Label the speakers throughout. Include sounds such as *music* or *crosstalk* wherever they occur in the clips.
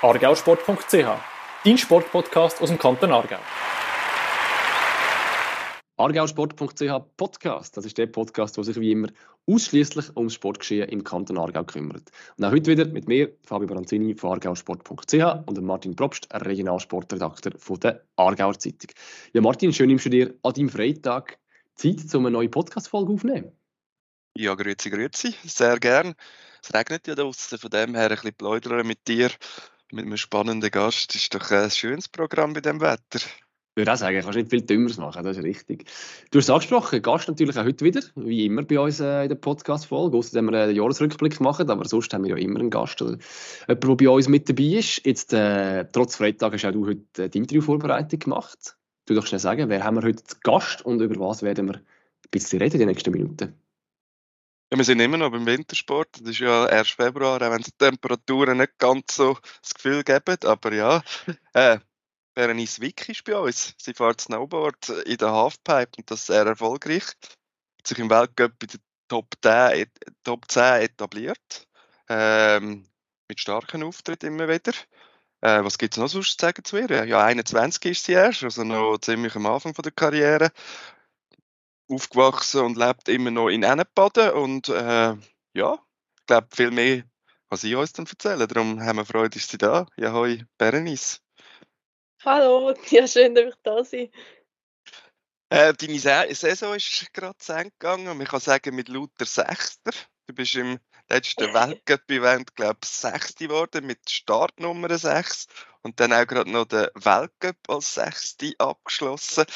Speaker 1: argausport.ch, dein Sportpodcast aus dem Kanton Aargau.
Speaker 2: Argausport.ch Podcast. Das ist der Podcast, der sich wie immer ausschließlich ums Sportgeschehen im Kanton Aargau kümmert. Und auch heute wieder mit mir, Fabio Baranzini von argausport.ch und Martin Probst, Regionalsportredakteur von der Aargauer Zeitung. Ja, Martin, schön nimmst du dir an deinem Freitag Zeit, um eine neue Podcast-Folge aufzunehmen.
Speaker 3: Ja, grüezi, grüezi, sehr gern. Es regnet ja draußen, von dem her ein bisschen plaudern mit dir mit einem spannenden Gast ist doch ein schönes Programm bei dem Wetter.
Speaker 2: Ich würde auch sagen, kannst nicht viel Dümmeres machen, das ist richtig. Du hast es angesprochen, Gast natürlich auch heute wieder, wie immer bei uns äh, in der Podcast-Folge, außer dass wir einen Jahresrückblick machen, aber sonst haben wir ja immer einen Gast oder jemanden, der bei uns mit dabei ist. Jetzt, äh, trotz Freitag hast auch du heute äh, die Interviewvorbereitung gemacht. Du darfst schnell sagen, wer haben wir heute zu Gast und über was werden wir ein bisschen reden in den nächsten Minuten?
Speaker 3: Ja, wir sind immer noch beim Wintersport. Das ist ja erst Februar, auch wenn die Temperaturen nicht ganz so das Gefühl geben. Aber ja, äh, Berenice Wick ist bei uns. Sie fährt Snowboard in der Halfpipe und das sehr erfolgreich. Hat sich im Weltcup in der Top 10, Top 10 etabliert. Ähm, mit starken Auftritten immer wieder. Äh, was gibt es noch sonst zu sagen zu ihr? Ja, 21 ist sie erst, also noch ziemlich am Anfang von der Karriere aufgewachsen und lebt immer noch in Ennebaden und äh, ja, ich glaube, viel mehr kann sie uns dann erzählen. Darum haben wir Freude, ist sie da. Ja, hoi, Berenice.
Speaker 4: Hallo, *laughs* ja, schön, dass ich da bin.
Speaker 3: Äh, deine Saison ist gerade zu Ende gegangen. Man kann sagen, mit lauter Sechster. Du bist im letzten *laughs* Weltcup-Event, glaube ich, Sechste geworden mit Startnummer 6 und dann auch gerade noch den Weltcup als Sechste abgeschlossen.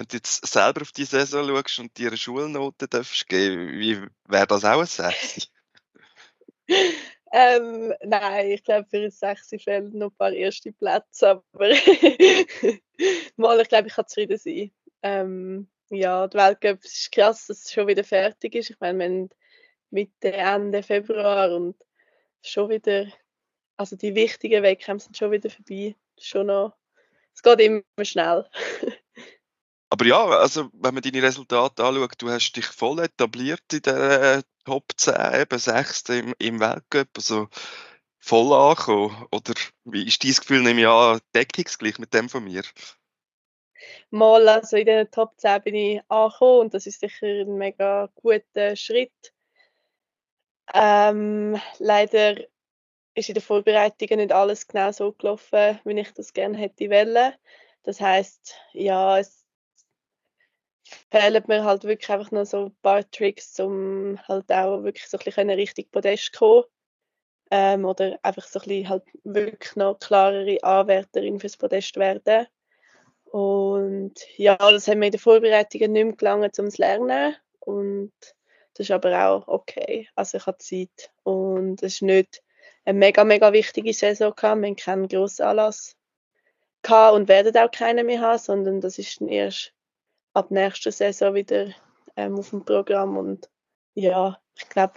Speaker 3: Wenn du jetzt selber auf die Saison schaust und dir eine Schulnote darfst geben, wie wäre das auch ein Sechsi? *laughs*
Speaker 4: ähm, nein, ich glaube, für ein Sechsi fehlen noch ein paar erste Plätze, aber *laughs* mal, ich glaube, ich kann zufrieden sein. Ähm, ja, die Weltcup ist krass, dass es schon wieder fertig ist. Ich meine, wir haben Mitte, Ende Februar und schon wieder, also die wichtigen Wettkämpfe sind schon wieder vorbei. Schon noch, es geht immer schnell. *laughs*
Speaker 3: Aber ja, also wenn man deine Resultate anschaut, du hast dich voll etabliert in der äh, Top 10, eben 6. Im, im Weltcup, also voll angekommen. Oder wie ist dein Gefühl, nehme ich an, deckungsgleich mit dem von mir?
Speaker 4: Mal, also in den Top 10 bin ich angekommen und das ist sicher ein mega guter Schritt. Ähm, leider ist in der Vorbereitung nicht alles genau so gelaufen, wie ich das gerne hätte wollen. Das heißt, ja, es fehlen mir halt wirklich einfach noch so ein paar Tricks, um halt auch wirklich so ein bisschen richtig Podest kommen. Ähm, oder einfach so ein bisschen halt wirklich noch klarere Anwärterin fürs Podest werden. Und ja, das haben wir in den Vorbereitungen nicht mehr gelangt, um zu lernen. Und das ist aber auch okay. Also ich habe Zeit. Und es ist nicht eine mega, mega wichtige Saison. Wir haben keinen grossen Anlass gehabt und werden auch keinen mehr haben, sondern das ist dann erst ab nächster Saison wieder ähm, auf dem Programm. Und ja, ich glaube,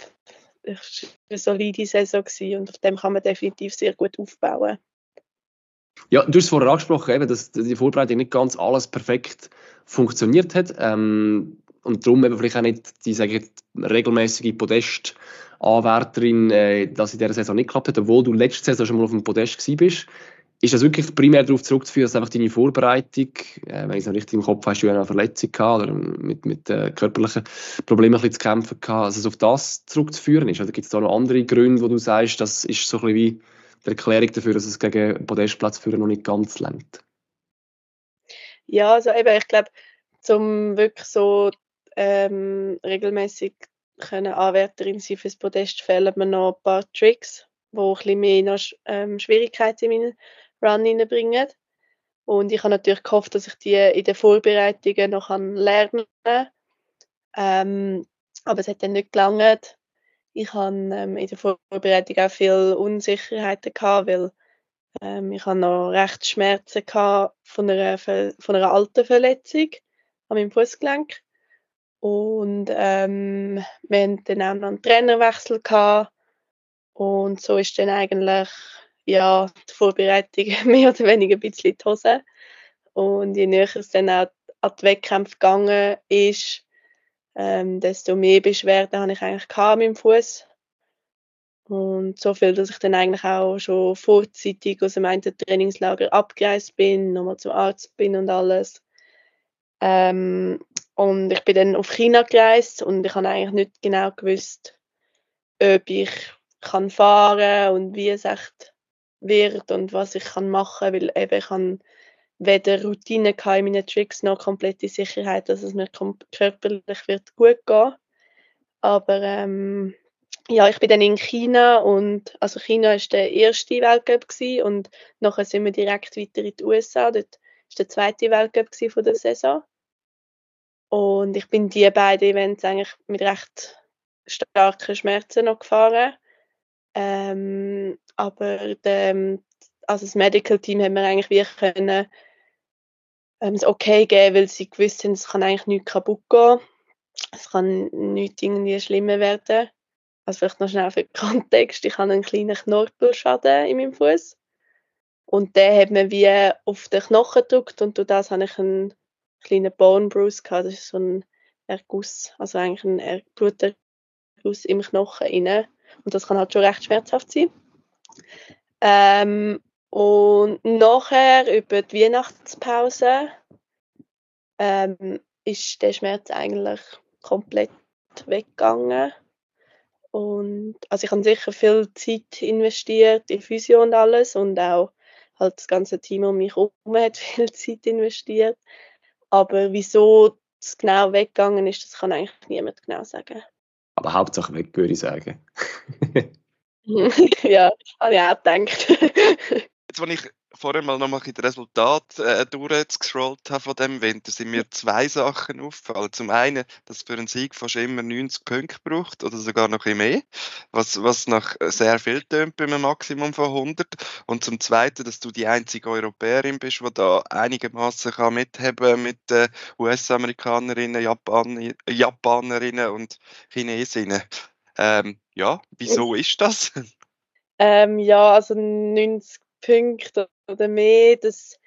Speaker 4: es war eine solide Saison und auf dem kann man definitiv sehr gut aufbauen.
Speaker 2: Ja, du hast vorher angesprochen, eben, dass die Vorbereitung nicht ganz alles perfekt funktioniert hat. Ähm, und darum eben vielleicht auch nicht die, sage ich, regelmäßige Podest-Anwärterin, äh, dass in dieser Saison nicht geklappt hat, obwohl du letzte Saison schon mal auf dem Podest warst. Ist das wirklich primär darauf zurückzuführen, dass einfach deine Vorbereitung, äh, wenn ich es noch richtig im Kopf habe, hast du eine Verletzung gehabt oder mit, mit äh, körperlichen Problemen ein bisschen zu kämpfen gehabt, dass es auf das zurückzuführen ist? Oder gibt es da noch andere Gründe, wo du sagst, das ist so ein bisschen wie die Erklärung dafür, dass es gegen Podestplatz führen noch nicht ganz lenkt?
Speaker 4: Ja, also eben, ich glaube, zum wirklich so ähm, regelmäßig können Anwärterin sein fürs Podest fehlen mir noch ein paar Tricks, wo ein bisschen mehr noch, ähm, Schwierigkeiten Run reinbringen. Und ich habe natürlich gehofft, dass ich die in den Vorbereitungen noch lernen kann. Ähm, aber es hat dann nicht gelangt. Ich hatte ähm, in der Vorbereitung auch viele Unsicherheiten, gehabt, weil ähm, ich habe noch recht Schmerzen gehabt von einer, von einer alten Verletzung an meinem Fußgelenk. Und ähm, wir hatten dann auch noch einen Trainerwechsel gehabt. Und so ist dann eigentlich ja, die Vorbereitung *laughs* mehr oder weniger ein bisschen in die Hose. Und je näher es dann auch an die Wettkämpfe gegangen ist, ähm, desto mehr Beschwerden habe ich eigentlich gehabt mit dem Fuß. Und so viel, dass ich dann eigentlich auch schon vorzeitig aus dem einen Trainingslager abgereist bin, nochmal zum Arzt bin und alles. Ähm, und ich bin dann auf China gereist und ich habe eigentlich nicht genau gewusst, ob ich kann fahren und wie es echt wird und was ich kann machen, weil eben ich habe weder Routine in meinen Tricks noch komplette Sicherheit, dass es mir körperlich wird gut gehen. Aber ähm, ja, ich bin dann in China und also China ist der erste Weltcup und nachher sind wir direkt weiter in die USA. Dort ist der zweite Weltcup von der Saison. Und ich bin die beiden Events eigentlich mit recht starken Schmerzen noch gefahren. Ähm, aber der, also das Medical Team hat mir eigentlich wie können ähm, das Okay geben, weil sie gewusst haben, es kann eigentlich nichts kaputt gehen. Es kann nichts irgendwie schlimmer werden. Also vielleicht noch schnell für den *laughs* Kontext. Ich habe einen kleinen Knorpelschaden in meinem Fuß und der hat mir wie auf den Knochen gedrückt und durch das habe ich einen kleinen Bone Bruise gehabt. Das ist so ein Erguss, also eigentlich ein Bluterguss im Knochen inne und das kann halt schon recht schmerzhaft sein. Ähm, und nachher über die Weihnachtspause ähm, ist der Schmerz eigentlich komplett weggegangen. Und also ich habe sicher viel Zeit investiert in Physio und alles und auch halt das ganze Team um mich herum hat *laughs* viel Zeit investiert. Aber wieso es genau weggegangen ist, das kann eigentlich niemand genau sagen.
Speaker 2: Aber Hauptsache weg, würde ich sagen. *laughs*
Speaker 4: ja, habe ich auch gedacht.
Speaker 3: Jetzt, wenn ich vorher mal nochmal das Resultat äh, durchgescrollt habe von dem Winter, sind mir zwei Sachen aufgefallen. Zum einen, dass für einen Sieg fast immer 90 Punkte braucht oder sogar noch ein mehr, was, was nach sehr viel tönt bei einem Maximum von 100. Und zum zweiten, dass du die einzige Europäerin bist, die da einigermaßen kann mithaben mit äh, US-Amerikanerinnen, Japan Japanerinnen und Chinesinnen. Ähm, ja, wieso ist das? *laughs*
Speaker 4: Ähm, ja, also 90 Punkte oder mehr. Das,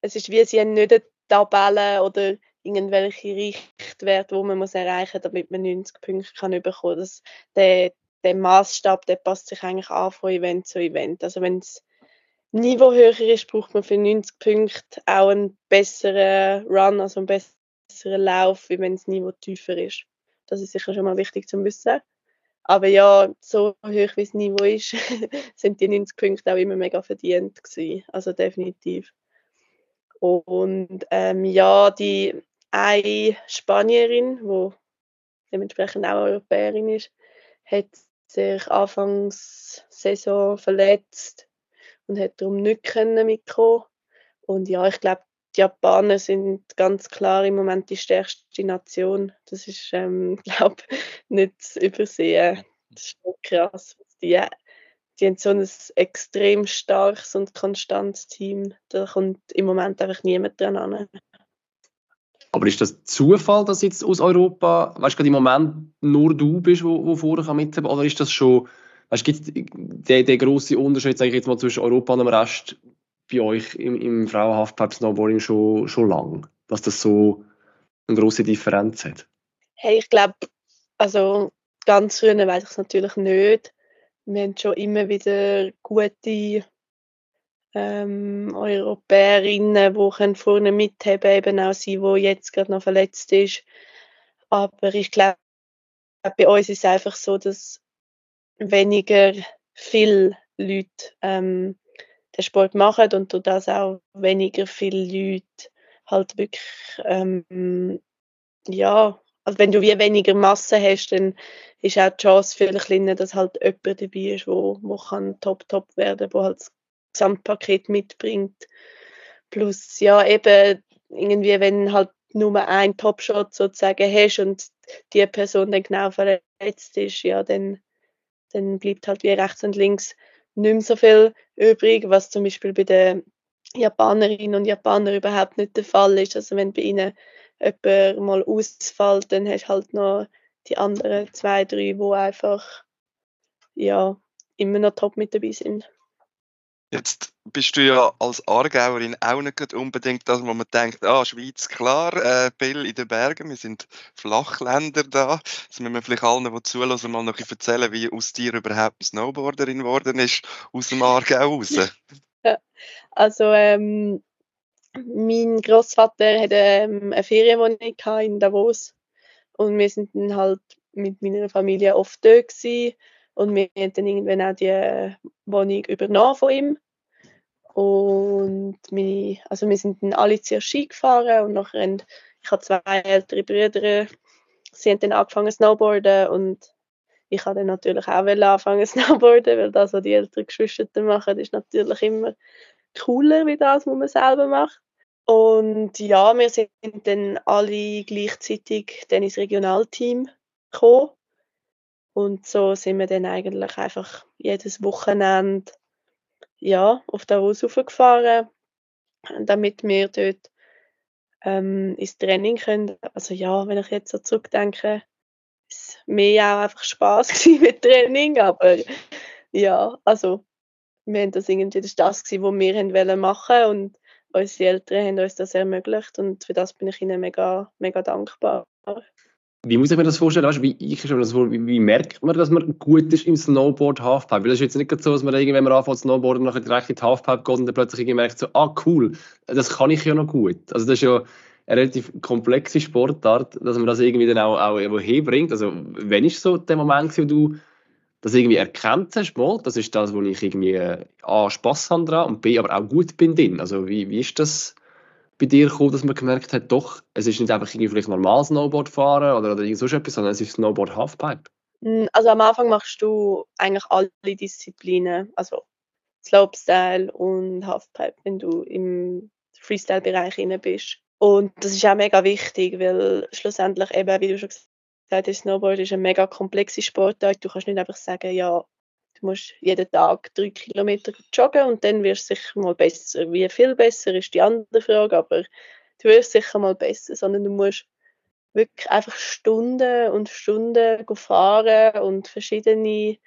Speaker 4: es ist wie sie haben nicht eine Tabelle oder irgendwelche Richtwerte, wo man muss erreichen muss, damit man 90 Punkte kann bekommen kann. Der, der Maßstab, der passt sich eigentlich an von Event zu Event. Also wenn das Niveau höher ist, braucht man für 90 Punkte auch einen besseren Run, also einen besseren Lauf, wie wenn das Niveau tiefer ist. Das ist sicher schon mal wichtig zu wissen. Aber ja, so hoch wie das Niveau ist, *laughs* sind die 90 Punkte auch immer mega verdient gewesen. Also definitiv. Und ähm, ja, die eine Spanierin, die dementsprechend auch Europäerin ist, hat sich anfangs Saison verletzt und hat darum nicht mitkommen. Und ja, ich glaube, die Japaner sind ganz klar im Moment die stärkste Nation. Das ist, ähm, *laughs* glaube nicht zu übersehen. Das ist schon krass. Die, die haben so ein extrem starkes und konstantes Team. Da kommt im Moment einfach niemand dran an.
Speaker 2: Aber ist das Zufall, dass jetzt aus Europa, weißt du, im Moment nur du bist, wo, wo vorher mithaben oder ist das schon, weißt du, gibt es den, den grossen Unterschied, sage ich jetzt mal, zwischen Europa und dem Rest bei euch im, im Frauen-Halfpipe-Snowboarding schon, schon lang, dass das so eine große Differenz hat?
Speaker 4: Hey, ich glaube, also ganz früher weiß ich es natürlich nicht. Wir haben schon immer wieder gute ähm, Europäerinnen, die vorne mithaben eben auch sie, die jetzt gerade noch verletzt ist. Aber ich glaube, bei uns ist es einfach so, dass weniger viele Leute ähm, den Sport machen und durch das auch weniger viele Leute halt wirklich ähm, ja, also wenn du wie weniger Masse hast, dann ist auch die Chance viel kleiner, dass halt jemand dabei ist, wo, wo kann top top werden, wo halt das Gesamtpaket mitbringt. Plus ja eben irgendwie, wenn halt nur ein Topshot sozusagen hast und die Person dann genau verletzt ist, ja, dann, dann bleibt halt wie rechts und links nicht mehr so viel übrig, was zum Beispiel bei den Japanerinnen und Japanern überhaupt nicht der Fall ist. Also wenn bei ihnen jemand mal ausfällt, dann hast du halt noch die anderen zwei, drei, die einfach ja, immer noch top mit dabei sind.
Speaker 3: Jetzt bist du ja als Aargauerin auch nicht unbedingt das, wo man denkt, ah, Schweiz, klar, äh, Bill in den Bergen, wir sind Flachländer da. Jetzt müssen wir vielleicht allen, die zulassen, mal noch erzählen, wie aus dir überhaupt eine Snowboarderin geworden ist, aus dem Aargau raus.
Speaker 4: Ja, also ähm, mein Großvater hatte ähm, eine Ferienwohnung in Davos und wir sind dann halt mit meiner Familie oft dort gewesen. Und wir haben dann irgendwann auch die Wohnung übernommen von ihm und meine, also wir sind dann alle zuerst Ski gefahren und nachher haben, ich habe zwei ältere Brüder, sie haben dann angefangen snowboarden und ich habe dann natürlich auch anfangen *laughs* snowboarden, weil das, was die älteren Geschwister machen, ist natürlich immer cooler wie das, was man selber macht. Und ja, wir sind dann alle gleichzeitig dann ins Regionalteam gekommen. Und so sind wir dann eigentlich einfach jedes Wochenende ja, auf Davos gefahren, damit wir dort ähm, ins Training können. Also ja, wenn ich jetzt so zurückdenke, ist mir auch einfach Spaß *laughs* mit Training, aber ja, also wir haben das irgendwie, das das, was wir haben machen und unsere Eltern haben uns das ermöglicht und für das bin ich ihnen mega, mega dankbar.
Speaker 2: Wie muss ich mir das vorstellen? Weißt, wie, ich schon das vor, wie, wie, merkt man, dass man gut ist im Snowboard Halfpipe? Weil das ist jetzt nicht so, dass man irgendwie, wenn man anfängt Snowboarden, nachher direkt in die Halfpipe geht und dann plötzlich merkt so, ah cool, das kann ich ja noch gut. Also das ist ja eine relativ komplexe Sportart, dass man das irgendwie dann auch, auch herbringt. Also wenn ist so der Moment, wo du das irgendwie erkannt hast, mal, das ist das, wo ich irgendwie A, Spass habe dran und B, aber auch gut bin drin. Also wie, wie ist das bei dir gekommen, dass man gemerkt hat, doch, es ist nicht einfach irgendwie vielleicht normal Snowboard fahren oder, oder irgend so etwas, sondern es ist Snowboard Halfpipe?
Speaker 4: Hm, also am Anfang machst du eigentlich alle Disziplinen, also Slopestyle und Halfpipe, wenn du im Freestyle-Bereich inne bist. Und das ist auch mega wichtig, weil schlussendlich eben, wie du schon gesagt hast, Snowboard ist eine mega komplexe Sportart. Du kannst nicht einfach sagen, ja, Du musst jeden Tag drei Kilometer joggen und dann wirst du sicher mal besser. Wie viel besser ist die andere Frage, aber du wirst sicher mal besser, sondern du musst wirklich einfach Stunden und Stunden fahren und verschiedene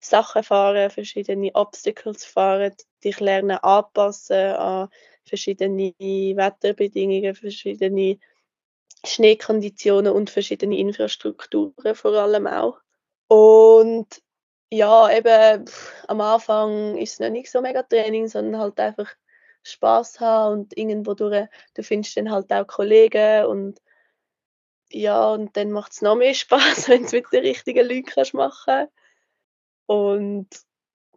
Speaker 4: Sachen fahren, verschiedene Obstacles fahren, dich lernen anpassen an verschiedene Wetterbedingungen, verschiedene Schneekonditionen und verschiedene Infrastrukturen vor allem auch. Und ja, eben am Anfang ist es noch nicht so mega Training, sondern halt einfach Spaß haben und irgendwo durch, du findest dann halt auch Kollegen und ja, und dann macht es noch mehr *laughs* Spaß, wenn du mit den richtigen Leuten kannst machen. Und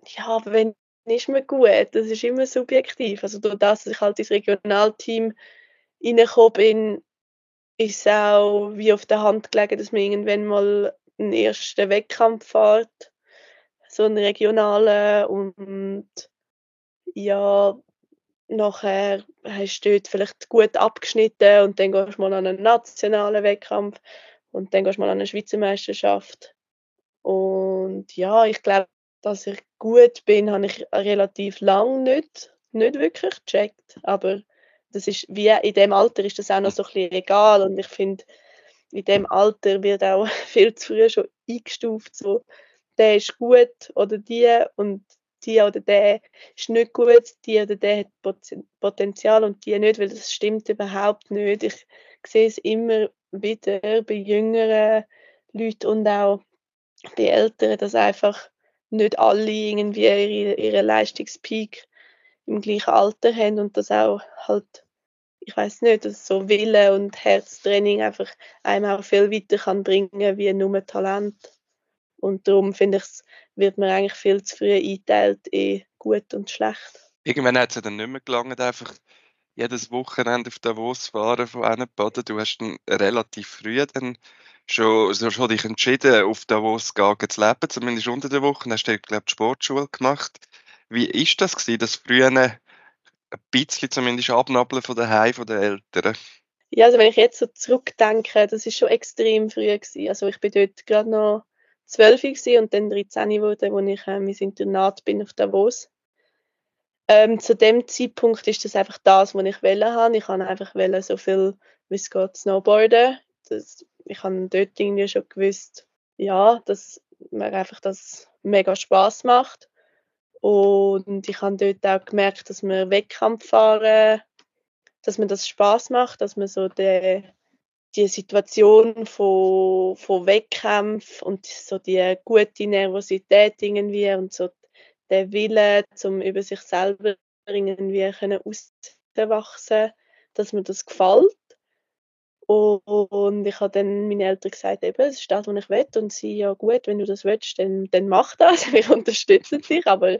Speaker 4: ja, aber wenn ist mir gut, das ist immer subjektiv. Also durch das, dass ich halt ins Regionalteam reingekommen bin, ist es auch wie auf der Hand gelegen, dass man irgendwann mal einen ersten Wettkampf fährt so einen regionalen und ja, nachher hast du dort vielleicht gut abgeschnitten und dann gehst du mal an einen nationalen Wettkampf und dann gehst du mal an eine Schweizer Meisterschaft. Und ja, ich glaube, dass ich gut bin, habe ich relativ lang nicht, nicht wirklich gecheckt. Aber das ist, wie in dem Alter ist das auch noch so ein bisschen egal. Und ich finde, in dem Alter wird auch *laughs* viel zu früh schon eingestuft, so der ist gut oder die und die oder der ist nicht gut, die oder der hat Potenzial und die nicht, weil das stimmt überhaupt nicht. Ich sehe es immer wieder bei jüngeren Leuten und auch bei Älteren, dass einfach nicht alle irgendwie ihre, ihre Leistungspeak im gleichen Alter haben und das auch halt, ich weiß nicht, dass so Wille und Herztraining einfach einem auch viel weiter kann bringen wie nur Talent. Und darum finde ich, wird man eigentlich viel zu früh eingeteilt in gut und schlecht.
Speaker 3: Irgendwann hat es ja dann nicht mehr gelangt, einfach jedes Wochenende auf Davos fahren von Ennenbaden. Du hast dann relativ früh dann schon, also schon dich entschieden, auf Davos gehen zu leben, zumindest unter der Woche. Dann hast du, glaube die Sportschule gemacht. Wie ist das gewesen, das früher ein bisschen zumindest abnabeln von daheim von den Eltern?
Speaker 4: Ja, also wenn ich jetzt so zurückdenke, das ist schon extrem früh gewesen. Also ich bin dort gerade noch 12 und dann 13 wurde, als ich ähm, ins Internat bin auf Davos. Ähm, zu dem Zeitpunkt ist das einfach das, was ich wollte. Ich wollte einfach so viel wie es geht snowboarden. Das, ich habe dort irgendwie schon gewusst, ja, dass mir einfach das mega Spaß macht. Und ich habe dort auch gemerkt, dass wir Wettkampf fahren, dass mir das Spaß macht, dass man so die, die Situation von, von Wettkämpfen und so die gute Nervosität irgendwie und so der Wille, zum über sich selber irgendwie können auswachsen, dass mir das gefällt. Und ich habe dann meinen Eltern gesagt, eben, es ist das, was ich will. Und sie, ja gut, wenn du das willst, dann, dann mach das. *laughs* Wir unterstützen dich. Aber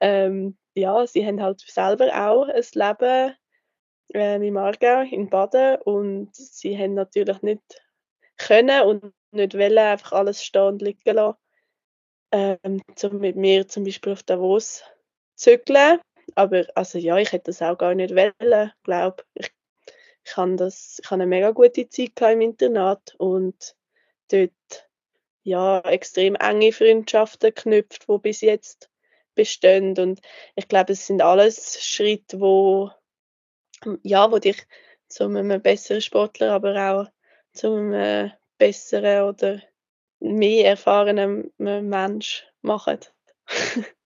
Speaker 4: ähm, ja, sie haben halt selber auch ein Leben äh, im Aargau, in Baden. Und sie haben natürlich nicht können und nicht wollen einfach alles stehen und liegen lassen. Ähm, um mit mir zum Beispiel auf Davos zügeln. Aber also ja, ich hätte das auch gar nicht wollen, glaube ich ich habe das, ich habe eine mega gute Zeit im Internat und dort ja extrem enge Freundschaften geknüpft, wo bis jetzt bestehen und ich glaube, es sind alles Schritte, wo ja, wo dich zu einem besseren Sportler, aber auch zu einem besseren oder mehr erfahrenen Mensch machen. *laughs*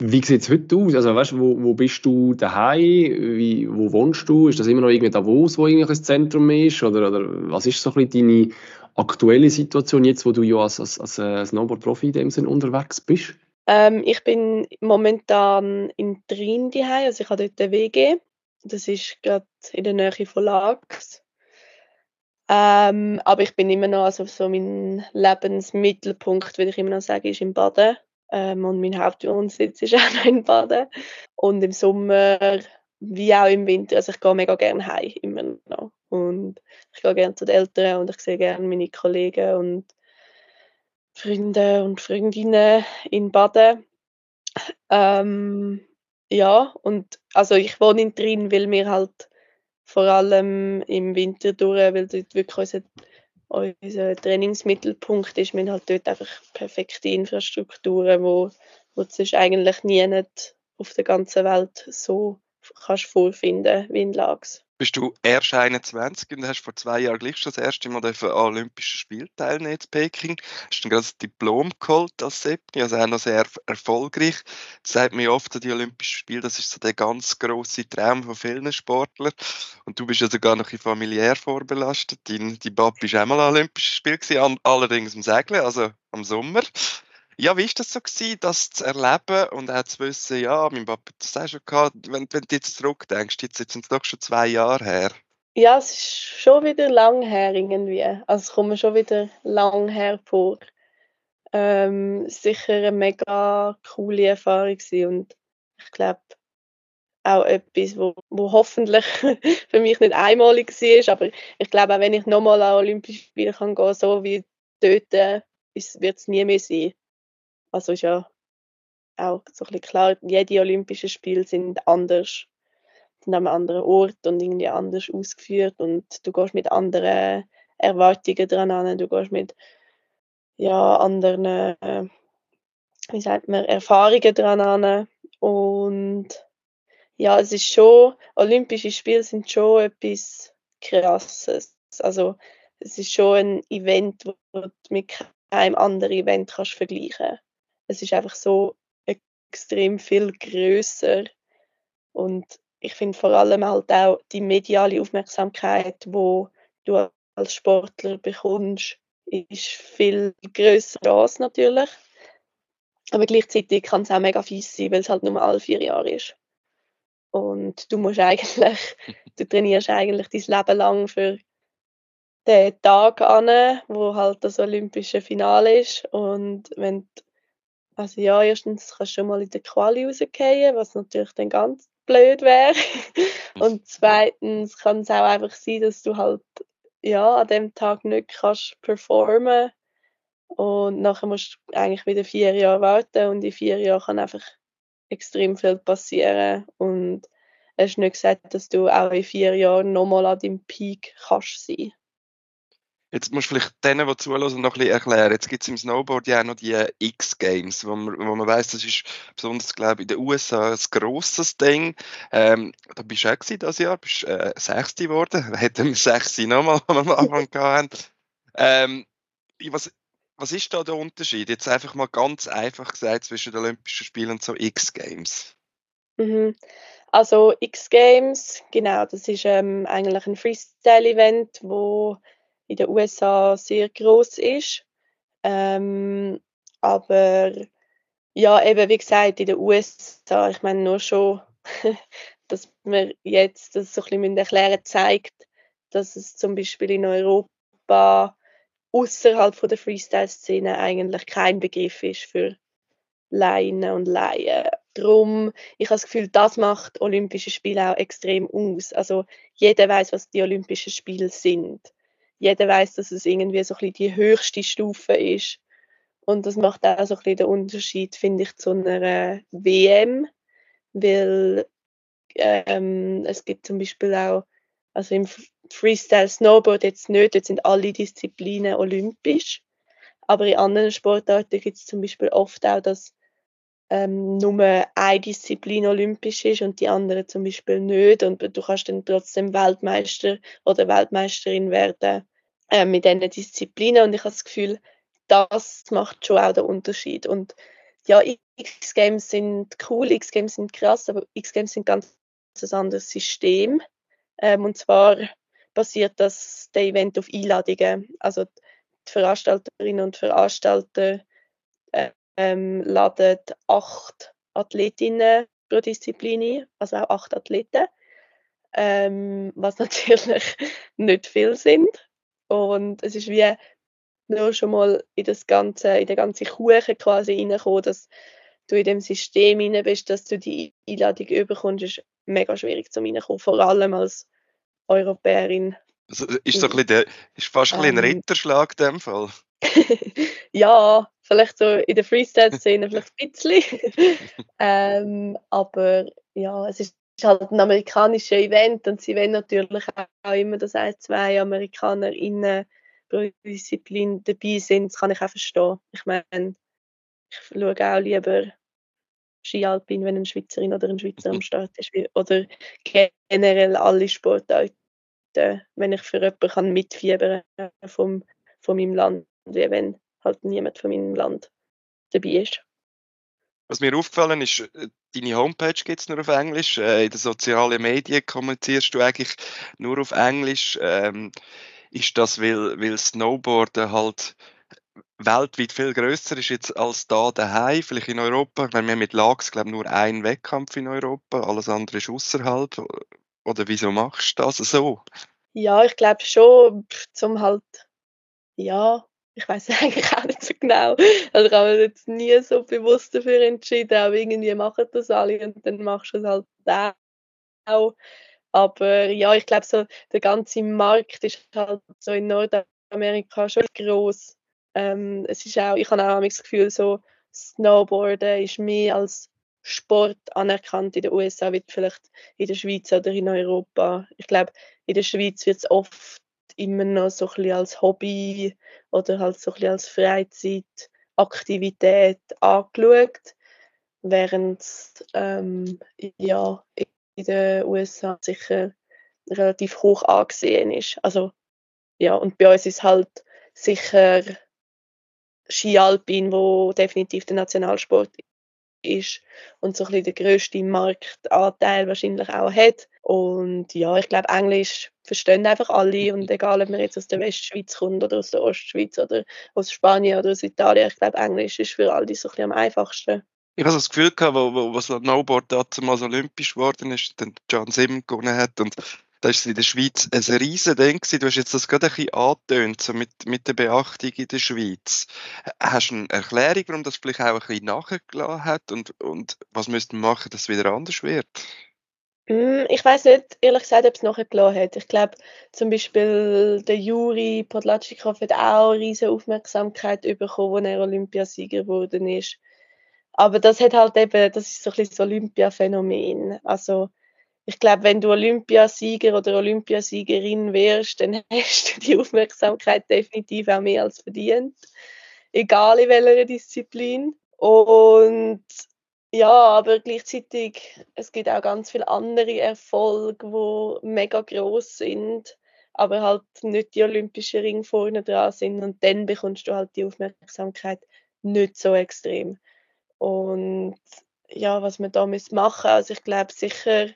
Speaker 2: Wie sieht es heute aus? Also, weißt, wo, wo bist du daheim? Wie, wo wohnst du? Ist das immer noch irgendwie Davos, wo irgendwie ein Zentrum ist? Oder, oder was ist so ein bisschen deine aktuelle Situation jetzt, wo du ja als, als, als äh, Snowboard-Profi in dem Sinn unterwegs bist?
Speaker 4: Ähm, ich bin momentan in Trin daheim, also ich habe dort eine WG. Das ist gerade in der Nähe von Lax. Ähm, aber ich bin immer noch, also so mein Lebensmittelpunkt, würde ich immer noch sagen, ist im Baden. Ähm, und mein Hauptwohnsitz ist *laughs* auch noch in Baden. Und im Sommer, wie auch im Winter, also ich gehe mega gerne heim, immer noch. Und ich gehe gerne zu den Eltern und ich sehe gerne meine Kollegen und Freunde und Freundinnen in Baden. Ähm, ja, und also ich wohne in Trin, weil wir halt vor allem im Winter durch, weil dort wirklich unser unser Trainingsmittelpunkt ist. Wir haben halt dort einfach perfekte Infrastrukturen, wo, wo du eigentlich nie auf der ganzen Welt so kannst vorfinden wie in Lags.
Speaker 3: Bist du erst 21 und hast vor zwei Jahren gleich schon das erste Mal an Olympischen Spielen teilnehmen in Peking. Hast du gerade das Diplom geholt als Seppi, also auch noch sehr erfolgreich. Das sagt mir oft, die Olympischen Spiele, das ist so der ganz große Traum von vielen Sportlern. Und du bist ja sogar noch familiär vorbelastet. Dein, dein Papi war auch mal an Olympischen Spielen, allerdings im Segeln, also am Sommer. Ja, wie war das so gewesen, das zu erleben und auch zu wissen, ja, mein Papa hat das auch schon gehabt, wenn, wenn du jetzt zurückdenkst, jetzt, sind es doch schon zwei Jahre her.
Speaker 4: Ja, es ist schon wieder lang her irgendwie. Also es kommt mir schon wieder lang her vor. Ähm, sicher eine mega coole Erfahrung gewesen und ich glaube auch etwas, wo, wo hoffentlich *laughs* für mich nicht einmalig war, aber ich glaube auch wenn ich nochmal an Olympische Spiele kann so wie dort, wird es nie mehr sein. Also ist ja auch so ein bisschen klar, jede Olympischen Spiele sind anders, sind an einem anderen Ort und irgendwie anders ausgeführt und du gehst mit anderen Erwartungen dran an, du gehst mit ja, anderen, äh, wie sagt man, Erfahrungen dran an und ja, es ist schon, Olympische Spiele sind schon etwas Krasses. Also es ist schon ein Event, wo du mit keinem anderen Event kannst vergleichen kannst es ist einfach so extrem viel größer und ich finde vor allem halt auch die mediale Aufmerksamkeit, wo du als Sportler bekommst, ist viel größer als natürlich. Aber gleichzeitig kann es auch mega fies sein, weil es halt nur alle vier Jahre ist. Und du musst eigentlich, du trainierst eigentlich dein Leben lang für den Tag an, wo halt das olympische Finale ist. Und wenn du also ja, erstens kannst du schon mal in der Quali rausgehen, was natürlich dann ganz blöd wäre. *laughs* Und zweitens kann es auch einfach sein, dass du halt ja, an dem Tag nicht kannst performen und nachher musst du eigentlich wieder vier Jahre warten und in vier Jahren kann einfach extrem viel passieren und es ist nicht gesagt, dass du auch in vier Jahren nochmal an deinem Peak kannst sein.
Speaker 3: Jetzt musst du vielleicht denen, die zuhören, noch ein bisschen erklären. Jetzt gibt es im Snowboard ja auch noch die X-Games, wo man, wo man weiss, das ist besonders, glaube ich, in den USA ein grosses Ding. Ähm, da bist du auch das Jahr, bist äh, Sechste geworden. *laughs* Hätten wir Sechste nochmal am Anfang gehabt. Ähm, was, was ist da der Unterschied? Jetzt einfach mal ganz einfach gesagt zwischen den Olympischen Spielen und so X-Games.
Speaker 4: Mhm. Also X-Games, genau, das ist ähm, eigentlich ein Freestyle-Event, wo in den USA sehr groß ist. Ähm, aber ja, eben wie gesagt, in den USA, ich meine nur schon, *laughs* dass man jetzt das so ein bisschen erklären zeigt, dass es zum Beispiel in Europa außerhalb der Freestyle-Szene eigentlich kein Begriff ist für Laien und Laien. Drum, ich habe das Gefühl, das macht Olympische Spiele auch extrem aus. Also jeder weiß, was die Olympischen Spiele sind. Jeder weiß, dass es irgendwie so ein bisschen die höchste Stufe ist. Und das macht auch so ein bisschen den Unterschied, finde ich, zu einer WM, weil ähm, es gibt zum Beispiel auch, also im Freestyle Snowboard jetzt nicht, jetzt sind alle Disziplinen olympisch, aber in anderen Sportarten gibt es zum Beispiel oft auch, dass ähm, nur eine Disziplin olympisch ist und die andere zum Beispiel nicht. Und du kannst dann trotzdem Weltmeister oder Weltmeisterin werden äh, mit diesen Disziplinen. Und ich habe das Gefühl, das macht schon auch den Unterschied. Und ja, X-Games sind cool, X-Games sind krass, aber X-Games sind ganz ein anderes System. Ähm, und zwar basiert das der Event auf Einladungen. Also die Veranstalterinnen und Veranstalter ähm, laden acht Athletinnen pro Disziplin ein, also auch acht Athleten, ähm, was *laughs* natürlich nicht viel sind. Und es ist wie nur schon mal in das ganze, in den ganzen Kuchen quasi reingekommen, dass du in dem System rein bist, dass du die Einladung überkommst, ist mega schwierig zu reinkommen, vor allem als Europäerin.
Speaker 3: Also ist, so ein bisschen der, ist fast ein, bisschen ein ähm. Ritterschlag in dem Fall. *laughs*
Speaker 4: ja, vielleicht so in der Freestyle-Szene vielleicht ein bisschen. *laughs* ähm, aber ja, es ist halt ein amerikanisches Event und sie wollen natürlich auch immer, dass ein, zwei AmerikanerInnen pro Disziplin dabei sind. Das kann ich auch verstehen. Ich meine, ich schaue auch lieber Skialpin, wenn eine Schweizerin oder ein Schweizer am Start ist. Oder generell alle Sportarten, wenn ich für jemanden kann mitfiebern vom, von meinem Land, wie wenn halt niemand von meinem Land dabei ist.
Speaker 3: Was mir aufgefallen ist, äh, deine Homepage gibt es nur auf Englisch. Äh, in den sozialen Medien kommunizierst du eigentlich nur auf Englisch. Ähm, ist das, weil, weil Snowboarden halt weltweit viel größer ist jetzt als da daheim, vielleicht in Europa. Ich meine, wir haben mit Lags, glaube nur einen Wettkampf in Europa, alles andere ist außerhalb. Oder wieso machst du das so?
Speaker 4: Ja, ich glaube schon, zum halt, ja, ich weiß *laughs* eigentlich auch nicht so genau. Also ich habe mich jetzt nie so bewusst dafür entschieden, aber irgendwie machen das alle und dann machst du es halt auch. Aber ja, ich glaube so, der ganze Markt ist halt so in Nordamerika schon groß. Ähm, es ist auch, ich habe auch das Gefühl, so Snowboarden ist mehr als Sport anerkannt in den USA, wie vielleicht in der Schweiz oder in Europa. Ich glaube, in der Schweiz wird es oft immer noch so ein bisschen als Hobby oder halt so ein als Freizeitaktivität angeschaut, während ähm, ja, in den USA sicher relativ hoch angesehen ist. Also ja, und bei uns ist halt sicher Ski Alpin, wo definitiv der Nationalsport ist und so ein bisschen der grösste Marktanteil wahrscheinlich auch hat. Und ja, ich glaube, Englisch verstehen einfach alle und egal, ob man jetzt aus der Westschweiz kommt oder aus der Ostschweiz oder aus Spanien oder aus Italien, ich glaube, Englisch ist für alle so ein bisschen am einfachsten.
Speaker 3: Ich habe das Gefühl gehabt, wo, wo, wo Snowboard damals olympisch geworden ist, dann John Sim gewonnen hat und da ist in der Schweiz ein riesen Ding gewesen. Du hast jetzt das gerade ein bisschen angetönt, so mit, mit der Beachtung in der Schweiz. Hast du eine Erklärung, warum das vielleicht auch ein bisschen nachgelassen hat und, und was müsste man machen, dass es wieder anders wird?
Speaker 4: Mm, ich weiß nicht, ehrlich gesagt, ob es nachgelassen hat. Ich glaube, zum Beispiel der Juri Podlatschikow hat auch eine riesige Aufmerksamkeit bekommen, als er Olympiasieger geworden ist. Aber das hat halt eben, das ist so ein bisschen das Olympiaphänomen. Also, ich glaube, wenn du Olympiasieger oder Olympiasiegerin wärst, dann *laughs* hast du die Aufmerksamkeit definitiv auch mehr als verdient. Egal in welcher Disziplin. Und ja, aber gleichzeitig, es gibt auch ganz viele andere Erfolge, die mega groß sind, aber halt nicht die Olympischen Ringe vorne dran sind und dann bekommst du halt die Aufmerksamkeit nicht so extrem. Und ja, was man da machen muss, also ich glaube sicher,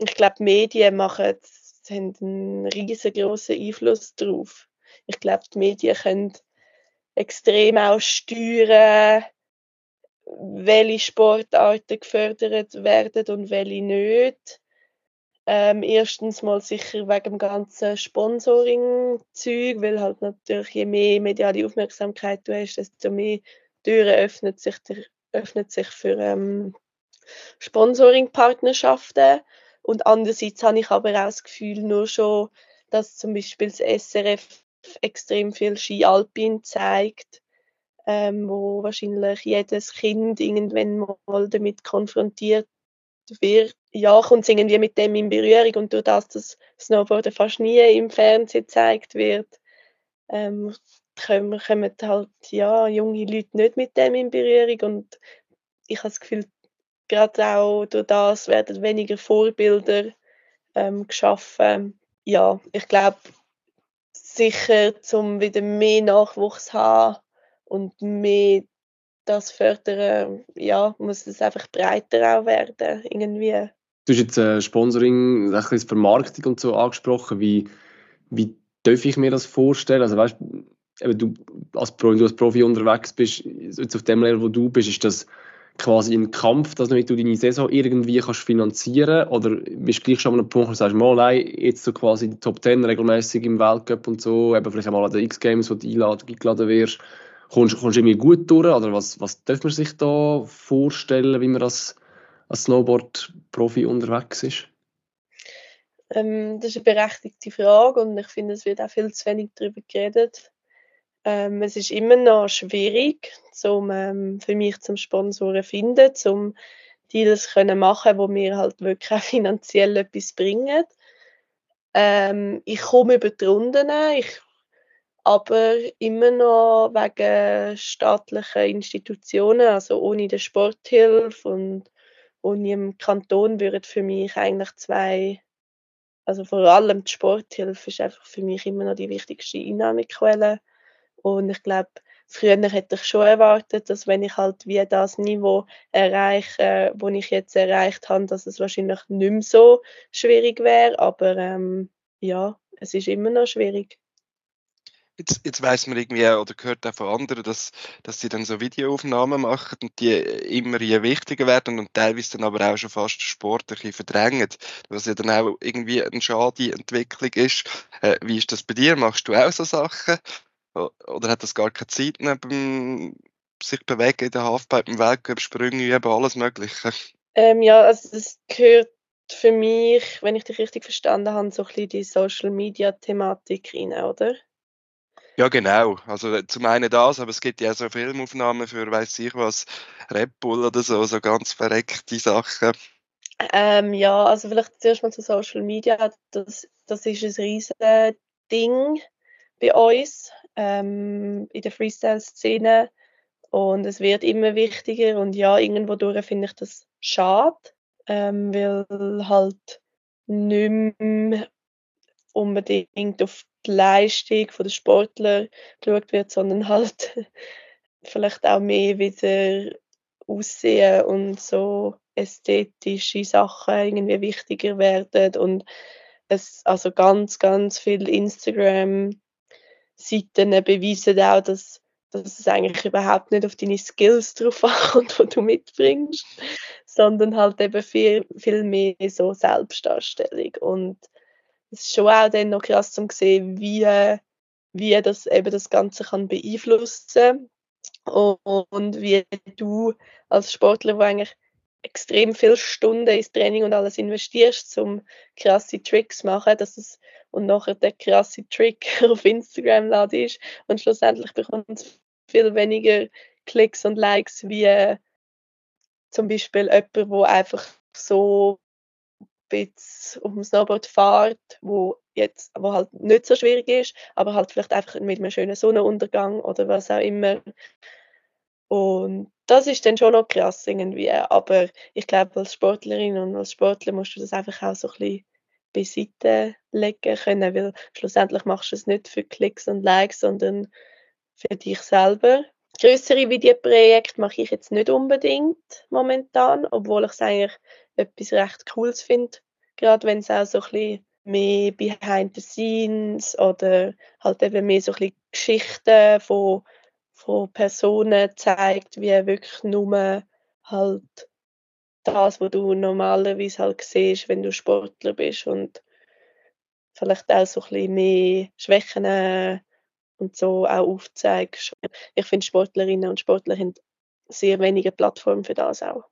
Speaker 4: ich glaube Medien machen, haben einen riesengroßen Einfluss darauf. Ich glaube, die Medien können extrem auch steuern, welche Sportarten gefördert werden und welche nicht. Ähm, erstens mal sicher wegen dem ganzen Sponsoring-Zeug, weil halt natürlich je mehr mediale Aufmerksamkeit du hast, desto mehr Türen öffnet sich, öffnet sich für ähm, Sponsoring-Partnerschaften. Und andererseits habe ich aber auch das Gefühl, nur schon, dass zum Beispiel das SRF extrem viel Ski Alpin zeigt, ähm, wo wahrscheinlich jedes Kind irgendwann mal damit konfrontiert wird, ja, kommt es irgendwie mit dem in Berührung und durch das, dass Snowboarden fast nie im Fernsehen gezeigt wird, ähm, kommen, kommen halt ja, junge Leute nicht mit dem in Berührung. Und ich habe das Gefühl, gerade auch durch das werden weniger Vorbilder ähm, geschaffen. Ja, ich glaube, sicher, um wieder mehr Nachwuchs zu haben und mehr das fördern, ja, muss es einfach breiter auch werden, irgendwie.
Speaker 2: Du hast jetzt äh, Sponsoring, ein bisschen Vermarktung und so angesprochen. Wie, wie darf ich mir das vorstellen? Also weißt, eben du als, Profi, du als Profi unterwegs bist, jetzt auf dem Level, wo du bist, ist das quasi ein Kampf, dass damit du deine Saison irgendwie kannst finanzieren oder bist du gleich schon an einem Punkt, wo du sagst, mal, nein, jetzt so quasi die Top Ten regelmäßig im Weltcup und so, eben vielleicht einmal an den X-Games, wo du eingeladen wirst, kommst, kommst du irgendwie gut durch oder was, was darf man sich da vorstellen, wie man das als Snowboard-Profi unterwegs ist?
Speaker 4: Ähm, das ist eine berechtigte Frage und ich finde, es wird auch viel zu wenig darüber geredet. Ähm, es ist immer noch schwierig, zum, ähm, für mich zum Sponsoren finden, zum Deals können machen, wo mir halt wirklich auch finanziell etwas bringen. Ähm, ich komme über die Runden, ich, aber immer noch wegen staatlichen Institutionen, also ohne die Sporthilfe und ohne im Kanton würden für mich eigentlich zwei, also vor allem die Sporthilfe ist einfach für mich immer noch die wichtigste Einnahmequelle und ich glaube, früher hätte ich schon erwartet, dass wenn ich halt wie das Niveau erreiche, wo ich jetzt erreicht habe, dass es wahrscheinlich nicht mehr so schwierig wäre. Aber ähm, ja, es ist immer noch schwierig.
Speaker 3: Jetzt, jetzt weiß man irgendwie oder gehört auch von anderen, dass, dass sie dann so Videoaufnahmen machen und die immer je wichtiger werden und teilweise dann aber auch schon fast Sport ein bisschen verdrängen, was ja dann auch irgendwie eine schade Entwicklung ist. Äh, wie ist das bei dir? Machst du auch so Sachen? Oder hat das gar keine Zeit neben sich bewegen in der Halfpipe, im Weltcup, Sprünge üben, alles Mögliche?
Speaker 4: Ähm, ja, also es gehört für mich, wenn ich dich richtig verstanden habe, so ein bisschen die Social Media Thematik rein, oder?
Speaker 3: Ja, genau. Also zum einen das, aber es gibt ja auch so Filmaufnahmen für, weiß ich was, Red Bull oder so, so ganz verreckte Sachen.
Speaker 4: Ähm, ja, also vielleicht zuerst mal zu Social Media. Das, das ist ein riesiges Ding bei uns ähm, in der Freestyle-Szene. Und es wird immer wichtiger. Und ja, irgendwo finde ich das schade, ähm, weil halt nicht mehr unbedingt auf die Leistung der Sportler geschaut wird, sondern halt *laughs* vielleicht auch mehr wieder Aussehen und so ästhetische Sachen irgendwie wichtiger werden. Und es also ganz, ganz viel Instagram Seiten beweisen auch, dass, dass es eigentlich überhaupt nicht auf deine Skills drauf *laughs* ankommt, die du mitbringst, sondern halt eben viel, viel mehr so Selbstdarstellung. Und es ist schon auch dann noch krass zu sehen, wie, wie das eben das Ganze kann beeinflussen und wie du als Sportler, der eigentlich extrem viele Stunden ins Training und alles investierst, um krasse Tricks zu machen, dass es und nachher der krasse Trick *laughs* auf Instagram ladest und schlussendlich bekommt es viel weniger Klicks und Likes wie äh, zum Beispiel jemand, der einfach so ein bisschen dem Snowboard fährt, wo jetzt, wo halt nicht so schwierig ist, aber halt vielleicht einfach mit einem schönen Sonnenuntergang oder was auch immer. Und das ist dann schon noch krass irgendwie. Aber ich glaube, als Sportlerin und als Sportler musst du das einfach auch so ein bisschen beiseite legen können, weil schlussendlich machst du es nicht für Klicks und Likes, sondern für dich selber. Größere Videoprojekte mache ich jetzt nicht unbedingt momentan, obwohl ich es eigentlich etwas recht Cooles finde, gerade wenn es auch so ein bisschen mehr Behind the Scenes oder halt eben mehr so ein bisschen Geschichten von, von Personen zeigt, wie wirklich nur halt das, was du normalerweise halt siehst, wenn du Sportler bist und vielleicht auch so ein bisschen mehr Schwächen und so auch aufzeigst. Ich finde Sportlerinnen und Sportler haben sehr wenige Plattformen für das auch.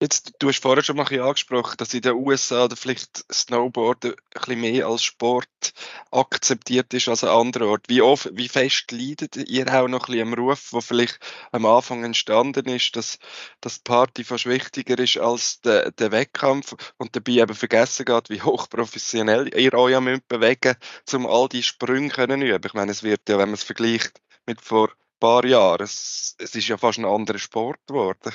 Speaker 3: Jetzt, du hast vorher schon mal ein angesprochen, dass in den USA vielleicht Snowboard ein bisschen mehr als Sport akzeptiert ist als an anderen Orten. Wie, oft, wie fest leidet ihr auch noch ein bisschen am Ruf, der vielleicht am Anfang entstanden ist, dass, dass die Party fast wichtiger ist als der, der Wettkampf und dabei eben vergessen geht, wie hochprofessionell ihr euch müsst bewegen um all die Sprünge können üben. Ich meine, es wird ja, wenn man es vergleicht mit vor ein paar Jahren, es, es ist ja fast ein anderer Sport geworden.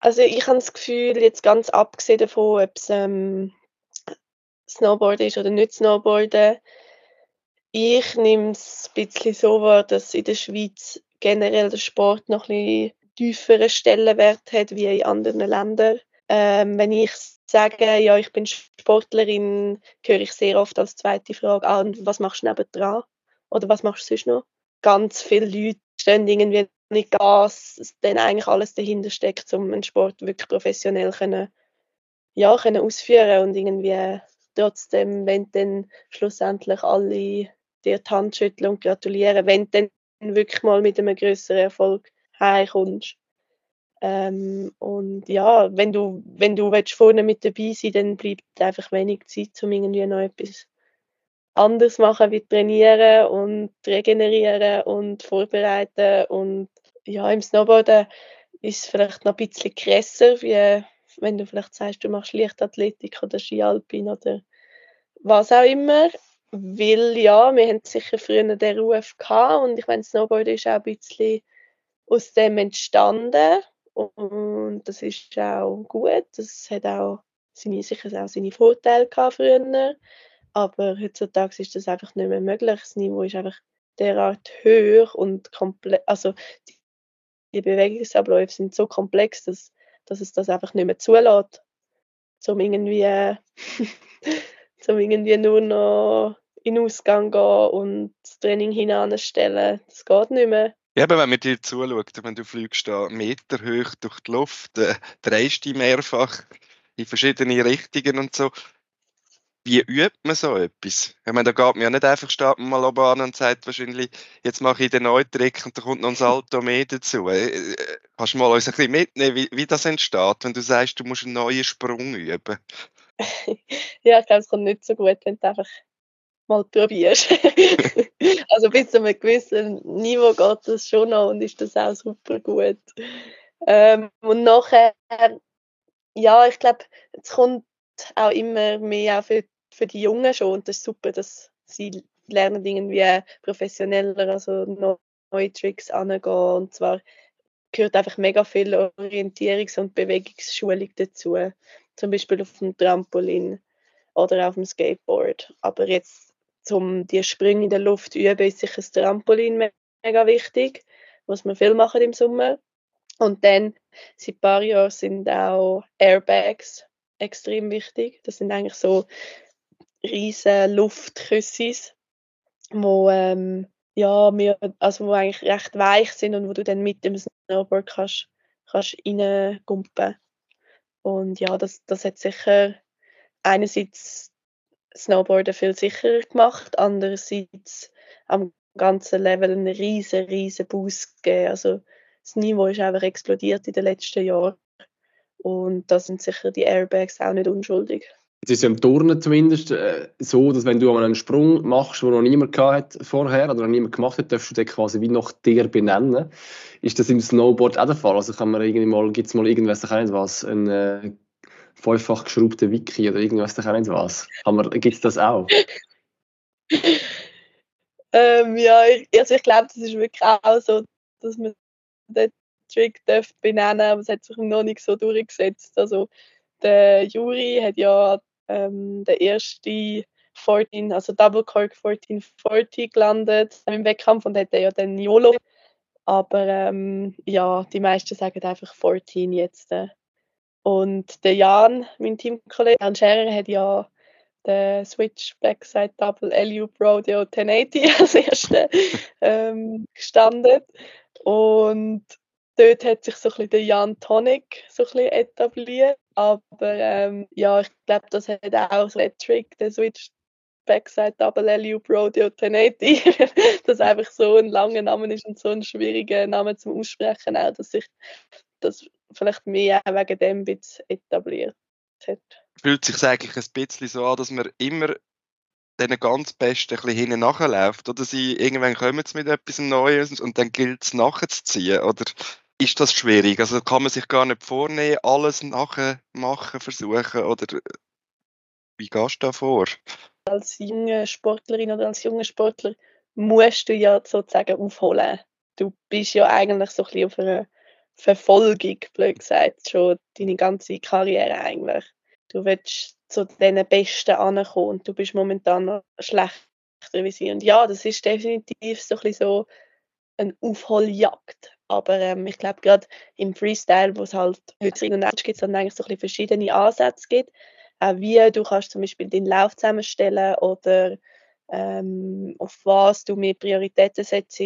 Speaker 4: Also ich habe das Gefühl, jetzt ganz abgesehen davon, ob es ähm, Snowboarden ist oder nicht Snowboarden, ich nehme es ein bisschen so wahr, dass in der Schweiz generell der Sport noch ein bisschen tieferen Stellenwert hat wie in anderen Ländern. Ähm, wenn ich sage, ja, ich bin Sportlerin, höre ich sehr oft als zweite Frage an, was machst du nebendran? Oder was machst du sonst noch? Ganz viele Leute stehen irgendwie nicht Gas, dann eigentlich alles dahinter steckt, um einen Sport wirklich professionell können, ja, können ausführen und irgendwie trotzdem, wenn dann schlussendlich alle dir die Hand schütteln und gratulieren, wenn dann wirklich mal mit einem größeren Erfolg heimkommst. Ähm, und ja, wenn du, wenn du willst, vorne mit dabei sein dann bleibt einfach wenig Zeit, um irgendwie noch etwas anders machen wie trainieren und regenerieren und vorbereiten und ja, im Snowboarden ist es vielleicht noch ein bisschen krasser, wie wenn du vielleicht sagst, du machst Leichtathletik oder Skialpin oder was auch immer. Weil ja, wir haben sicher früher den Ruf gehabt und ich meine, Snowboarden ist auch ein bisschen aus dem entstanden und das ist auch gut. Das hat auch seine, sicher auch seine Vorteile gehabt früher, aber heutzutage ist das einfach nicht mehr möglich. Das Niveau ist einfach derart hoch und komplett, also die Bewegungsabläufe sind so komplex, dass, dass es das einfach nicht mehr zulässt, um irgendwie, *laughs* zum irgendwie nur noch in den Ausgang gehen und das Training hinanstellen. Das geht nicht mehr.
Speaker 3: Ja, aber wenn man dir zuschaut, wenn du fliegst da Meter hoch durch die Luft, äh, drehst dich mehrfach in verschiedene Richtungen und so, wie übt man so etwas? Ich meine, da geht man ja nicht einfach, steht mal oben an und sagt wahrscheinlich, jetzt mache ich den neuen Trick und da kommt noch ein Salto mehr dazu. Äh, äh, kannst du mal uns ein bisschen mitnehmen, wie, wie das entsteht, wenn du sagst, du musst einen neuen Sprung üben? *laughs*
Speaker 4: ja, ich glaube, es kommt nicht so gut, wenn du einfach mal probierst. *laughs* also bis zu einem gewissen Niveau geht das schon noch und ist das auch super gut. Ähm, und nachher, ja, ich glaube, es kommt auch immer mehr auch für für die Jungen schon und das ist super, dass sie lernen irgendwie professioneller, also neue Tricks angehen und zwar gehört einfach mega viel Orientierungs- und Bewegungsschulung dazu, zum Beispiel auf dem Trampolin oder auf dem Skateboard. Aber jetzt um die Sprünge in der Luft zu üben, ist sicher das Trampolin mega wichtig, was wir viel machen im Sommer. Und dann seit ein paar Jahren sind auch Airbags extrem wichtig. Das sind eigentlich so riesen Luftküssis, wo ähm, ja, wir, also wo eigentlich recht weich sind und wo du dann mit dem Snowboard kannst, kannst reingumpen. Und ja, das, das hat sicher einerseits Snowboarden viel sicherer gemacht, andererseits am ganzen Level einen riesen, riesen Boost gegeben. Also das Niveau ist einfach explodiert in den letzten Jahren. Und da sind sicher die Airbags auch nicht unschuldig.
Speaker 2: Es ist ja im Turnen zumindest äh, so, dass wenn du einen Sprung machst, den noch niemand hat vorher oder noch niemand gemacht hat, darfst du den quasi wie noch dir benennen. Ist das im Snowboard auch der Fall? Also kann man irgendwie mal, gibt es mal irgendwas, ich nicht was, ein äh, fünffach geschraubter Wiki oder irgendwas, ich nicht was. Gibt es das auch? *laughs*
Speaker 4: ähm, ja, ich, also ich glaube, das ist wirklich auch so, dass man den Trick darf benennen, aber es hat sich noch nicht so durchgesetzt. Also der Juri hat ja ähm, der erste 14, also Double Cork 1440 gelandet im Wettkampf und hat ja dann YOLO. Aber ähm, ja, die meisten sagen einfach 14 jetzt. Äh. Und der Jan, mein Teamkollege, Jan Scherer, hat ja den Switch Backside Double LU Rodeo 1080 als erster ähm, gestanden. Und dort hat sich so ein bisschen der Jan Tonic so ein bisschen etabliert. Aber ähm, ja, ich glaube, das hat auch so ein Trick, der Switch Backside Double LU Rodeo 1080, das einfach so ein langer Name ist und so ein schwieriger Name zum Aussprechen, auch, dass sich das vielleicht mehr auch wegen dem ein etabliert hat.
Speaker 3: Fühlt sich eigentlich ein bisschen so an, dass man immer den ganz Besten ein bisschen hinten nachläuft? Oder sie irgendwann kommen sie mit etwas Neues und dann gilt es nachzuziehen? Oder ist das schwierig? Also kann man sich gar nicht vornehmen, alles nachmachen, versuchen? Oder wie gehst du da vor?
Speaker 4: Als junge Sportlerin oder als junger Sportler musst du ja sozusagen aufholen. Du bist ja eigentlich so ein bisschen auf einer Verfolgung, blöd gesagt, schon deine ganze Karriere eigentlich. Du willst zu den Besten ankommen und du bist momentan noch schlechter wie sie. Und ja, das ist definitiv so ein bisschen so eine Aufholjagd. Aber ähm, ich glaube, gerade im Freestyle, wo es halt heute und Edge gibt, es eigentlich so ein bisschen verschiedene Ansätze gibt. Auch wie du kannst zum Beispiel den Lauf zusammenstellen oder ähm, auf was du mehr Prioritäten setzt.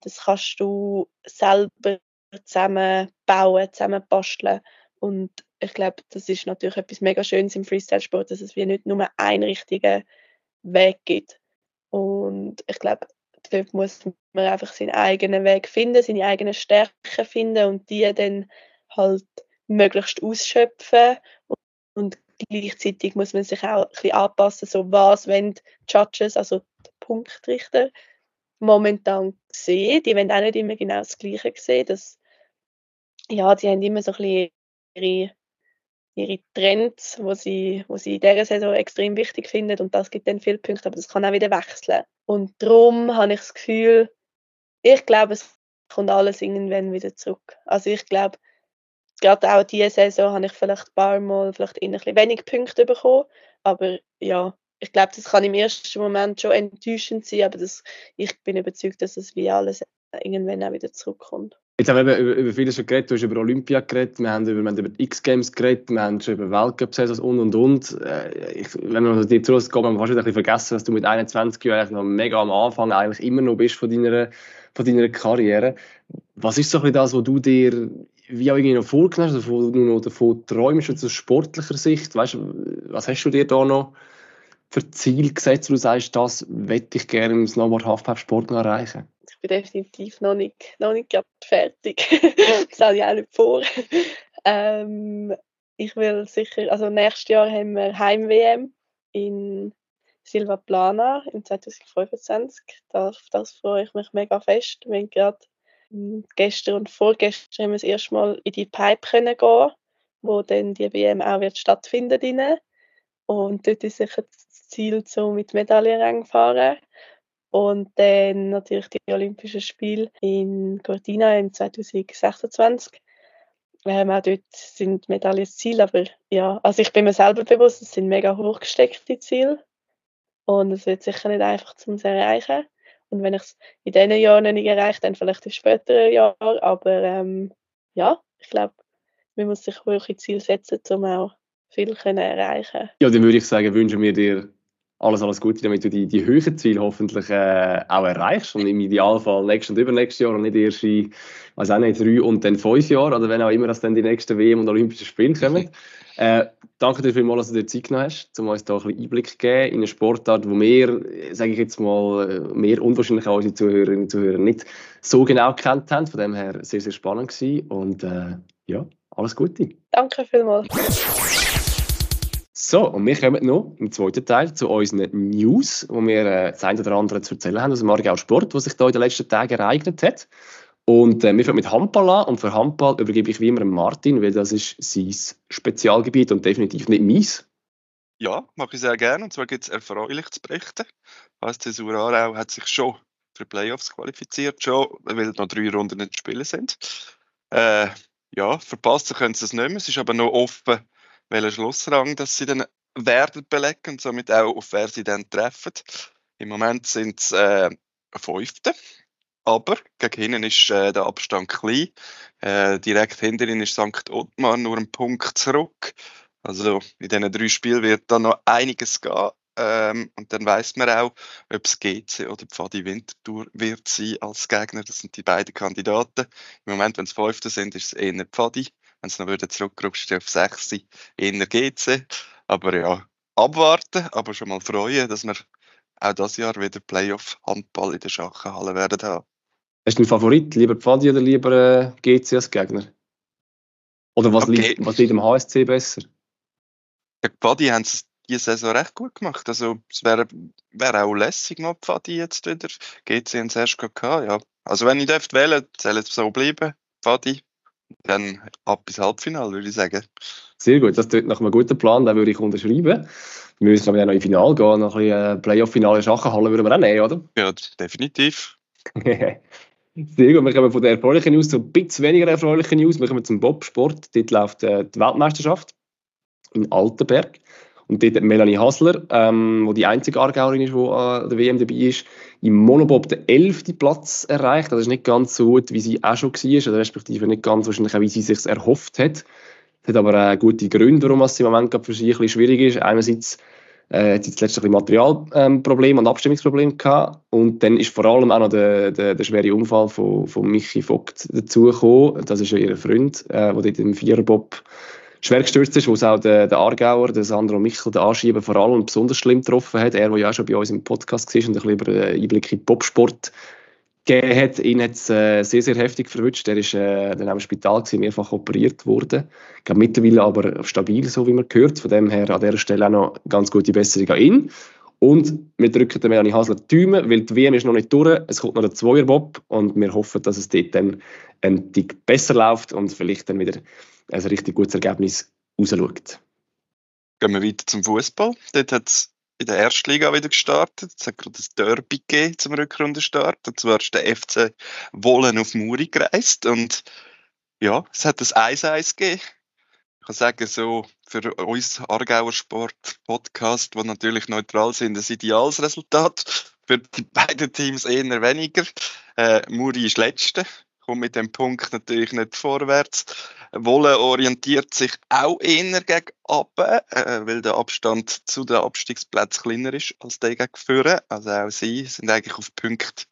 Speaker 4: Das kannst du selber zusammenbauen, zusammenbasteln. Und ich glaube, das ist natürlich etwas mega Schönes im Freestyle-Sport, dass es wie nicht nur einen richtigen Weg gibt. Und ich glaube, dort muss man einfach seinen eigenen Weg finden, seine eigenen Stärken finden und die dann halt möglichst ausschöpfen. Und gleichzeitig muss man sich auch ein bisschen anpassen, so was wenn die Judges, also die Punktrichter, momentan sehen. Die wollen auch nicht immer genau das Gleiche sehen. Das ja, die haben immer so ein bisschen ihre, ihre Trends, wo sie, wo sie in dieser Saison extrem wichtig finden und das gibt dann viele Punkte, aber das kann auch wieder wechseln. Und darum habe ich das Gefühl, ich glaube, es kommt alles irgendwann wieder zurück. Also ich glaube, gerade auch diese Saison habe ich vielleicht ein paar Mal vielleicht ein bisschen wenig Punkte bekommen, aber ja, ich glaube, das kann im ersten Moment schon enttäuschend sein, aber das, ich bin überzeugt, dass es wie alles irgendwann auch wieder zurückkommt.
Speaker 2: Jetzt haben wir über, über vieles schon geredet. Du hast über Olympia geredet, wir haben über, wir haben über X-Games geredet, wir haben schon über Weltcup-Saisons und und und. Äh, ich, wenn man dir zulässt, geht man fast ein bisschen vergessen, dass du mit 21 Jahren noch mega am Anfang eigentlich immer noch bist von deiner, von deiner Karriere. Was ist so ein bisschen das, was du dir wie auch irgendwie noch vorgenommen hast, wo du noch davon träumst, aus sportlicher Sicht? Weißt, was hast du dir da noch für Ziel gesetzt, wo du sagst, das möchte ich gerne im Snowboard-Halfpipe-Sport noch erreichen?
Speaker 4: Ich bin definitiv noch nicht, noch nicht fertig. *laughs* das habe ich auch nicht vor. Ähm, ich will sicher, also nächstes Jahr haben wir Heim-WM in Silva Plana im 2025. Auf das freue ich mich mega fest. Wir haben gerade hm, gestern und vorgestern haben wir das erste Mal in die Pipe können gehen, wo dann die WM auch wird stattfinden. Und dort ist sicher das Ziel, so mit Medaillenrang fahren. Und dann natürlich die Olympischen Spiele in Cortina im 2026. Ähm, auch dort sind Medaillen das Ziel, aber ja, also ich bin mir selber bewusst, es sind mega hochgesteckte Ziele und es wird sicher nicht einfach zu erreichen. Und wenn ich es in diesen Jahren nicht erreiche, dann vielleicht in späteren Jahren, aber ähm, ja, ich glaube, man muss sich wirklich Ziele setzen, um auch viel können erreichen
Speaker 2: Ja, dann würde ich sagen, wünschen wir dir alles, alles Gute, damit du die, die höheren Ziele hoffentlich äh, auch erreichst und im Idealfall nächstes und übernächstes Jahr und nicht erst in, weiß auch nicht, drei und dann fünf Jahre oder wenn auch immer, dass dann die nächsten WM und Olympischen Spiele kommen. äh, danke dir vielmals, dass du dir Zeit genommen hast, um uns da ein bisschen Einblick zu geben in eine Sportart, wo wir, sage ich jetzt mal, mehr unwahrscheinlich auch unsere Zuhörerinnen und Zuhörer nicht so genau kennt haben. Von dem her sehr, sehr spannend gewesen und äh, ja, alles Gute.
Speaker 4: Danke vielmals.
Speaker 2: So, und wir kommen noch im zweiten Teil zu unseren News, wo wir äh, das eine oder andere zu erzählen haben aus dem Aargau Sport, was sich da in den letzten Tagen ereignet hat. Und äh, wir fangen mit Handball an und für Handball übergebe ich wie immer Martin, weil das ist sein Spezialgebiet und definitiv nicht meins.
Speaker 3: Ja, mache ich sehr gerne. Und zwar gibt es erfreulich zu berichten. HSC Sur Aarau hat sich schon für Playoffs qualifiziert, schon, weil noch drei Runden nicht zu spielen sind. Äh, ja, verpasst können sie es nicht mehr. Es ist aber noch offen, welchen Schlussrang dass sie dann werden belegen und somit auch auf wer sie dann treffen. Im Moment sind es äh, Fünfte, aber gegen hinten ist äh, der Abstand klein. Äh, direkt hinter ihnen ist St. Ottmar nur ein Punkt zurück. Also in diesen drei Spielen wird da noch einiges gehen. Ähm, und dann weiß man auch, ob es GC oder Pfadi Winterthur wird sein als Gegner. Das sind die beiden Kandidaten. Im Moment, wenn es Fünfte sind, ist es eher Pfadi. Wenn es noch wieder zurückrutscht auf Sechste, eher GC. Aber ja, abwarten, aber schon mal freuen, dass wir auch das Jahr wieder Playoff-Handball in der Schachenhalle werden haben.
Speaker 2: Hast du einen Favorit? Lieber Pfadi oder lieber äh, GC als Gegner? Oder was,
Speaker 3: Okay.
Speaker 2: liegt, was liegt dem HSC besser?
Speaker 3: Gegen Pfadi haben sie es diese Saison recht gut gemacht. Also es wäre wär auch lässig noch Pfadi jetzt wieder. GC und erst gehabt, ja. Also wenn ich dürfte wählen, soll es so bleiben. Pfadi. Dann ab bis Halbfinale, würde ich sagen.
Speaker 2: Sehr gut, das tut nach einem guten Plan, den würde ich unterschreiben. Wir müssen aber ja noch in Finale gehen, noch ein bisschen äh, Playoff-Finale Schachenhalle würden wir auch nehmen, oder?
Speaker 3: Ja, definitiv. *laughs*
Speaker 2: Sehr gut, wir kommen von der erfreulichen News zu ein bisschen weniger erfreulichen News. Wir kommen zum Bobsport. Dort läuft äh, die Weltmeisterschaft in Altenberg. Und dort hat Melanie Hasler, ähm, wo die einzige Aargauerin ist, die an der WM dabei ist, im Monobob den 11. Platz erreicht. Das ist nicht ganz so gut, wie sie auch schon war, oder respektive nicht ganz wahrscheinlich wie sie es sich erhofft hat. Das hat aber äh, gute Gründe, warum es im Moment für sie ein schwierig ist. Einerseits äh, hat sie zuletzt ein bisschen Materialprobleme und Abstimmungsprobleme gehabt. Und dann ist vor allem auch noch der, der, der schwere Unfall von, von Michi Vogt dazugekommen. Das ist ja ihr Freund, äh, der dort im Viererbob schwer gestürzt ist, wo es auch der, der Aargauer, der Sandro Michel, der Anschieben vor allem besonders schlimm getroffen hat. Er, der ja auch schon bei uns im Podcast war und ein bisschen über den Einblick in den Bobsport gegeben hat. Ihn hat es äh, sehr, sehr heftig verwünscht. Er ist äh, dann auch im Spital gewesen, mehrfach operiert worden. Ich glaube, mittlerweile aber stabil, so wie man gehört. Von dem her an dieser Stelle auch noch ganz gute Besserung an ihn. Und wir drücken der Melanie Hasler die Daumen, weil die WM ist noch nicht durch. Es kommt noch der Zweierbob und wir hoffen, dass es dort dann ein Tick besser läuft und vielleicht dann wieder ein richtig gutes Ergebnis rausschaut.
Speaker 3: Gehen wir weiter zum Fußball. Dort hat es in der ersten Liga wieder gestartet. Es hat gerade ein Derby gegeben zum Rückrundenstart. Und zwar ist der FC Wollen auf Muri gereist. Und ja, es hat ein 1-1 gegeben. Ich kann sagen, so für uns Aargauer Sport-Podcast, die natürlich neutral sind, ein ideales Resultat. Für die beiden Teams eher weniger. Äh, Muri ist Letzte, kommt mit dem Punkt natürlich nicht vorwärts. Wolle orientiert sich auch eher gegen Aben, äh, weil der Abstand zu den Abstiegsplätzen kleiner ist als der gegen Führen. Also auch sie sind eigentlich auf Punkte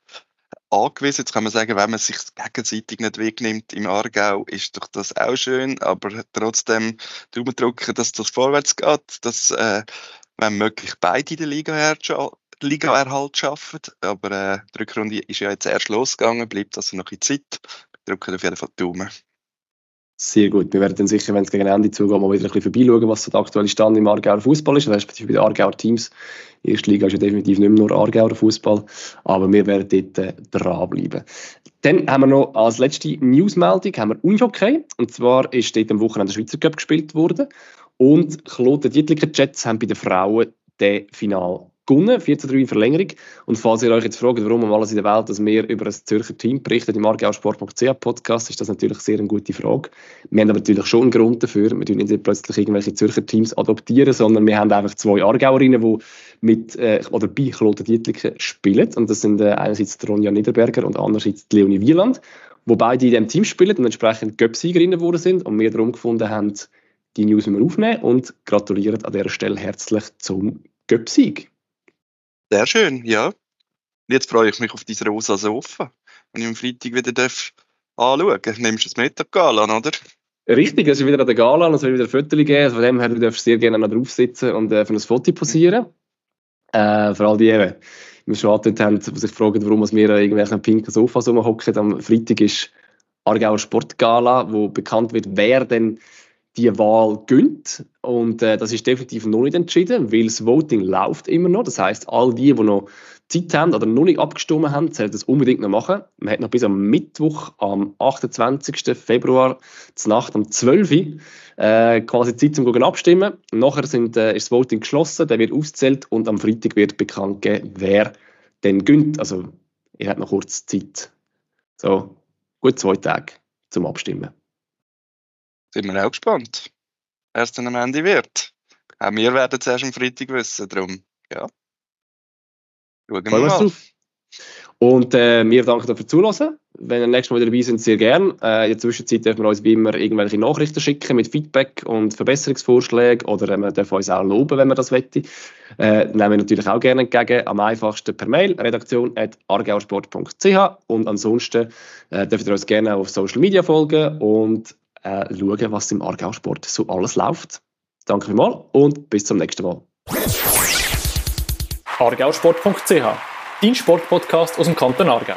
Speaker 3: angewiesen. Jetzt kann man sagen, wenn man sich gegenseitig nicht wegnimmt im Aargau, ist doch das auch schön, aber trotzdem Daumen drücken, dass das vorwärts geht, dass, äh, wenn möglich, beide in der Liga, Liga Erhalt schaffen. Aber äh, die Rückrunde ist ja jetzt erst losgegangen, bleibt also noch in Zeit. Wir drücken auf jeden Fall die Daumen.
Speaker 2: Sehr gut. Wir werden dann sicher, wenn es gegen Ende zugeht, mal wieder ein bisschen vorbeischauen, was so der aktuelle Stand im Aargauer Fußball ist, respektive bei den Aargauer Teams. Die erste Liga ist ja definitiv nicht mehr nur Aargauer Fußball, aber wir werden dort äh, dranbleiben. Dann haben wir noch als letzte Newsmeldung haben wir Unihockey. Und zwar ist dort am Wochenende der Schweizer Cup gespielt worden. Und Kloten Dietliker Jets haben bei den Frauen den Final gewonnen, 4 zu 3 in Verlängerung. Und falls ihr euch jetzt fragt, warum um alles in der Welt, dass wir über ein Zürcher Team berichten im Aargausport.ch Podcast, ist das natürlich sehr eine gute Frage. Wir haben aber natürlich schon einen Grund dafür. Wir tun nicht plötzlich irgendwelche Zürcher Teams adoptieren, sondern wir haben einfach zwei Aargauerinnen, die mit, äh, oder bei Kloten Dietliken spielen. Und das sind äh, einerseits Ronja Niederberger und andererseits Leonie Wieland, wo beide in diesem Team spielen und entsprechend Göpsiegerinnen geworden sind und wir darum gefunden haben, die News müssen wir aufnehmen und gratulieren an dieser Stelle herzlich zum Göpsieg.
Speaker 3: Sehr schön, ja. Jetzt freue ich mich auf diese rosa Sofa, wenn ich am Freitag wieder darf anschauen darf. Nimmst du das mit, Gala, oder?
Speaker 2: Richtig, es ist wieder an der Gala und es wird wieder ein Foto geben. Also von dem her, du darfst sehr gerne noch drauf sitzen und äh, für ein Foto posieren. Äh, vor allem die eben, die wir schon angedeutet haben, die sich fragen, warum wir an irgendwelchen pinken Sofas rumhocken. Am Freitag ist Aargauer Sportgala, wo bekannt wird, wer denn die Wahl gönnt. Und äh, das ist definitiv noch nicht entschieden, weil das Voting läuft immer noch. Das heißt, all die, die noch Zeit haben oder noch nicht abgestimmt haben, sollten das unbedingt noch machen. Man hat noch bis am Mittwoch, am 28. Februar, zur Nacht um 12 Uhr, äh, quasi Zeit zum Gucken abstimmen. Nachher sind, äh, ist das Voting geschlossen, der wird ausgezählt und am Freitag wird bekannt gegeben, wer denn gönnt. Also, ihr habt noch kurz Zeit. So, gut zwei Tage zum Abstimmen.
Speaker 3: Sind wir auch gespannt, wer es dann am Ende wird. Auch wir werden es erst am Freitag wissen, darum, ja. Schauen wir mal.
Speaker 2: drauf. Und äh, wir danken dafür Zuhören. Wenn ihr nächstes Mal wieder dabei sind, sehr gern. Äh, in der Zwischenzeit dürfen wir uns wie immer irgendwelche Nachrichten schicken mit Feedback und Verbesserungsvorschlägen oder äh, wir dürfen uns auch loben, wenn wir das wette. Äh, nehmen wir natürlich auch gerne entgegen. Am einfachsten per Mail redaktion.argauersport.ch und ansonsten äh, dürft ihr uns gerne auf Social Media folgen und äh, schauen, was im Argausport so alles läuft. Danke vielmals und bis zum nächsten Mal.
Speaker 1: argausport.ch, dein Sportpodcast aus dem Kanton Aargau.